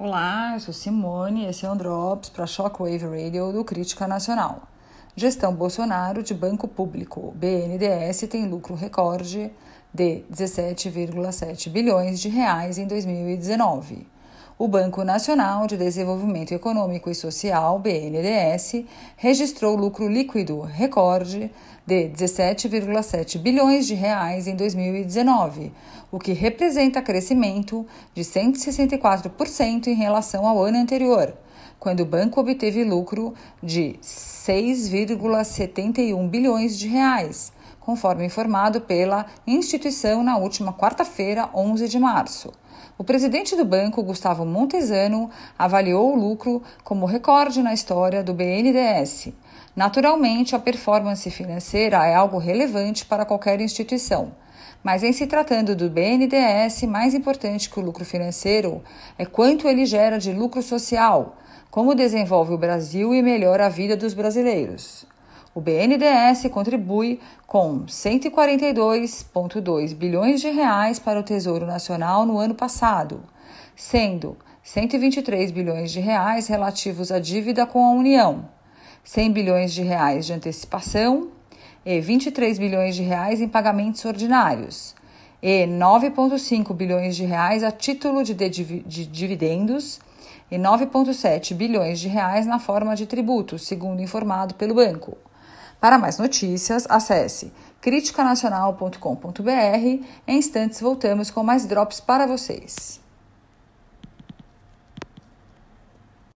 Olá, eu sou Simone e esse é um Drops para Shockwave Radio do Crítica Nacional. Gestão Bolsonaro de Banco Público. BNDES tem lucro recorde de 17,7 bilhões de reais em 2019. O Banco Nacional de Desenvolvimento Econômico e Social, BNDES, registrou lucro líquido recorde de 17,7 bilhões de reais em 2019, o que representa crescimento de 164% em relação ao ano anterior, quando o banco obteve lucro de 6,71 bilhões de reais, conforme informado pela instituição na última quarta-feira, 11 de março. O presidente do banco, Gustavo Montesano, avaliou o lucro como recorde na história do BNDES. Naturalmente, a performance financeira é algo relevante para qualquer instituição. Mas em se tratando do BNDES, mais importante que o lucro financeiro é quanto ele gera de lucro social, como desenvolve o Brasil e melhora a vida dos brasileiros. O BNDES contribui com 142,2 bilhões de reais para o Tesouro Nacional no ano passado, sendo 123 bilhões de reais relativos à dívida com a União, 100 bilhões de reais de antecipação e 23 bilhões de reais em pagamentos ordinários e 9,5 bilhões de reais a título de, de dividendos e 9,7 bilhões de reais na forma de tributos, segundo informado pelo banco. Para mais notícias, acesse criticanacional.com.br. Em instantes voltamos com mais drops para vocês.